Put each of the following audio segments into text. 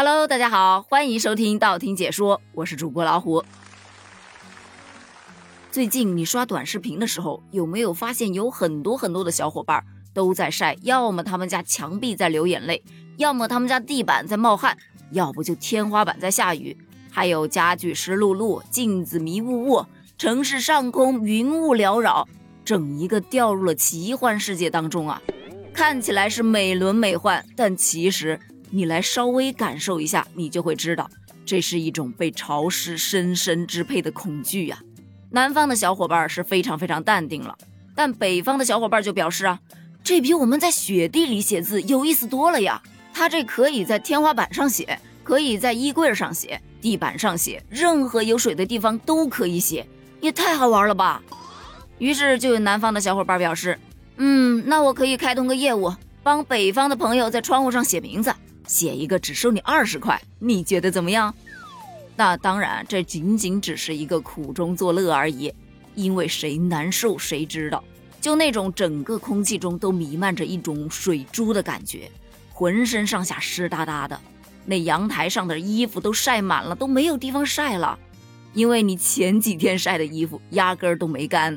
Hello，大家好，欢迎收听道听解说，我是主播老虎。最近你刷短视频的时候，有没有发现有很多很多的小伙伴都在晒，要么他们家墙壁在流眼泪，要么他们家地板在冒汗，要不就天花板在下雨，还有家具湿漉漉，镜子迷雾雾，城市上空云雾缭绕，整一个掉入了奇幻世界当中啊！看起来是美轮美奂，但其实。你来稍微感受一下，你就会知道，这是一种被潮湿深深支配的恐惧呀。南方的小伙伴是非常非常淡定了，但北方的小伙伴就表示啊，这比我们在雪地里写字有意思多了呀。他这可以在天花板上写，可以在衣柜上写，地板上写，任何有水的地方都可以写，也太好玩了吧。于是就有南方的小伙伴表示，嗯，那我可以开通个业务，帮北方的朋友在窗户上写名字。写一个只收你二十块，你觉得怎么样？那当然，这仅仅只是一个苦中作乐而已，因为谁难受谁知道。就那种整个空气中都弥漫着一种水珠的感觉，浑身上下湿哒哒的，那阳台上的衣服都晒满了，都没有地方晒了，因为你前几天晒的衣服压根儿都没干。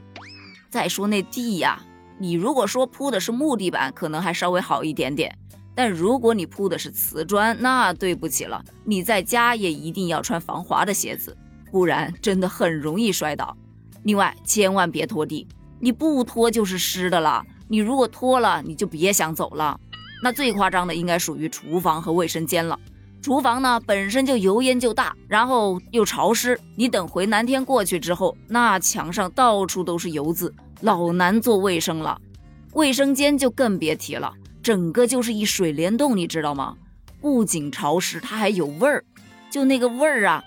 再说那地呀，你如果说铺的是木地板，可能还稍微好一点点。但如果你铺的是瓷砖，那对不起了，你在家也一定要穿防滑的鞋子，不然真的很容易摔倒。另外，千万别拖地，你不拖就是湿的了。你如果拖了，你就别想走了。那最夸张的应该属于厨房和卫生间了。厨房呢本身就油烟就大，然后又潮湿，你等回南天过去之后，那墙上到处都是油渍，老难做卫生了。卫生间就更别提了。整个就是一水帘洞，你知道吗？不仅潮湿，它还有味儿。就那个味儿啊，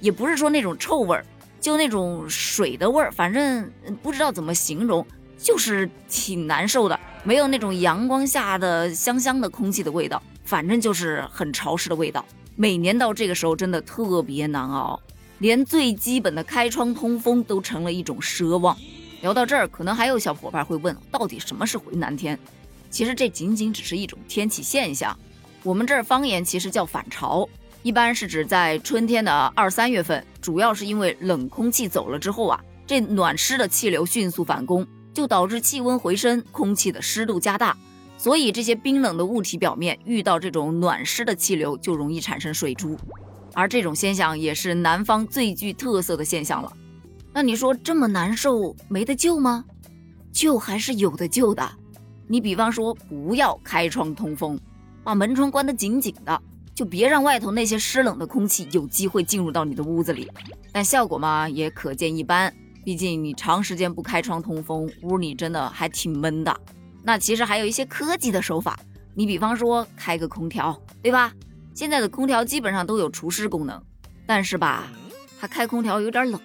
也不是说那种臭味儿，就那种水的味儿，反正不知道怎么形容，就是挺难受的。没有那种阳光下的香香的空气的味道，反正就是很潮湿的味道。每年到这个时候，真的特别难熬，连最基本的开窗通风都成了一种奢望。聊到这儿，可能还有小伙伴会问，到底什么是回南天？其实这仅仅只是一种天气现象，我们这儿方言其实叫反潮，一般是指在春天的二三月份，主要是因为冷空气走了之后啊，这暖湿的气流迅速反攻，就导致气温回升，空气的湿度加大，所以这些冰冷的物体表面遇到这种暖湿的气流，就容易产生水珠，而这种现象也是南方最具特色的现象了。那你说这么难受，没得救吗？救还是有的救的。你比方说，不要开窗通风，把门窗关得紧紧的，就别让外头那些湿冷的空气有机会进入到你的屋子里。但效果嘛，也可见一斑。毕竟你长时间不开窗通风，屋里真的还挺闷的。那其实还有一些科技的手法，你比方说开个空调，对吧？现在的空调基本上都有除湿功能，但是吧，它开空调有点冷，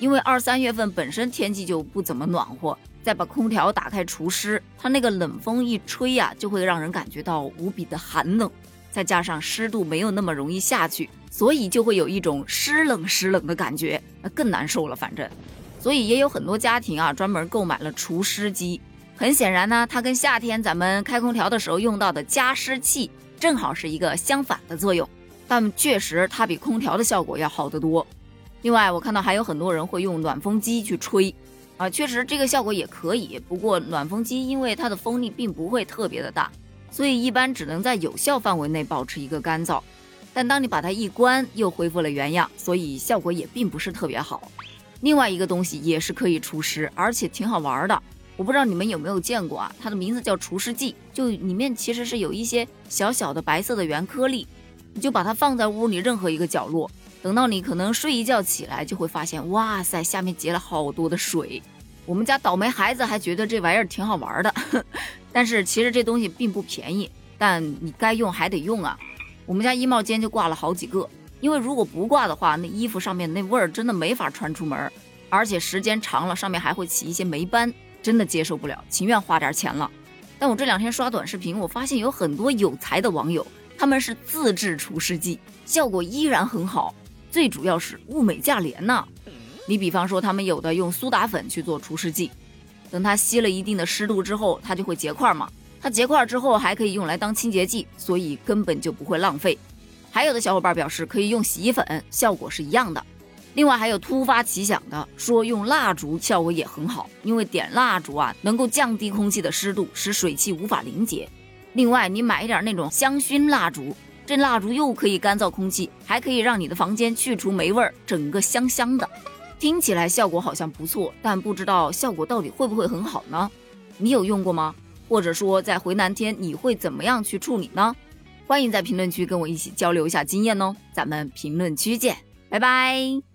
因为二三月份本身天气就不怎么暖和。再把空调打开除湿，它那个冷风一吹呀，就会让人感觉到无比的寒冷，再加上湿度没有那么容易下去，所以就会有一种湿冷湿冷的感觉，那更难受了。反正，所以也有很多家庭啊，专门购买了除湿机。很显然呢，它跟夏天咱们开空调的时候用到的加湿器正好是一个相反的作用，但确实它比空调的效果要好得多。另外，我看到还有很多人会用暖风机去吹。啊，确实这个效果也可以，不过暖风机因为它的风力并不会特别的大，所以一般只能在有效范围内保持一个干燥。但当你把它一关，又恢复了原样，所以效果也并不是特别好。另外一个东西也是可以除湿，而且挺好玩的。我不知道你们有没有见过啊？它的名字叫除湿剂，就里面其实是有一些小小的白色的圆颗粒，你就把它放在屋里任何一个角落。等到你可能睡一觉起来，就会发现，哇塞，下面结了好多的水。我们家倒霉孩子还觉得这玩意儿挺好玩的，但是其实这东西并不便宜，但你该用还得用啊。我们家衣帽间就挂了好几个，因为如果不挂的话，那衣服上面那味儿真的没法穿出门，而且时间长了上面还会起一些霉斑，真的接受不了，情愿花点钱了。但我这两天刷短视频，我发现有很多有才的网友，他们是自制除湿剂，效果依然很好。最主要是物美价廉呐！你比方说，他们有的用苏打粉去做除湿剂，等它吸了一定的湿度之后，它就会结块嘛。它结块之后还可以用来当清洁剂，所以根本就不会浪费。还有的小伙伴表示可以用洗衣粉，效果是一样的。另外还有突发奇想的说用蜡烛效果也很好，因为点蜡烛啊能够降低空气的湿度，使水汽无法凝结。另外你买一点那种香薰蜡烛，这蜡烛又可以干燥空气，还可以让你的房间去除霉味儿，整个香香的。听起来效果好像不错，但不知道效果到底会不会很好呢？你有用过吗？或者说在回南天你会怎么样去处理呢？欢迎在评论区跟我一起交流一下经验哦，咱们评论区见，拜拜。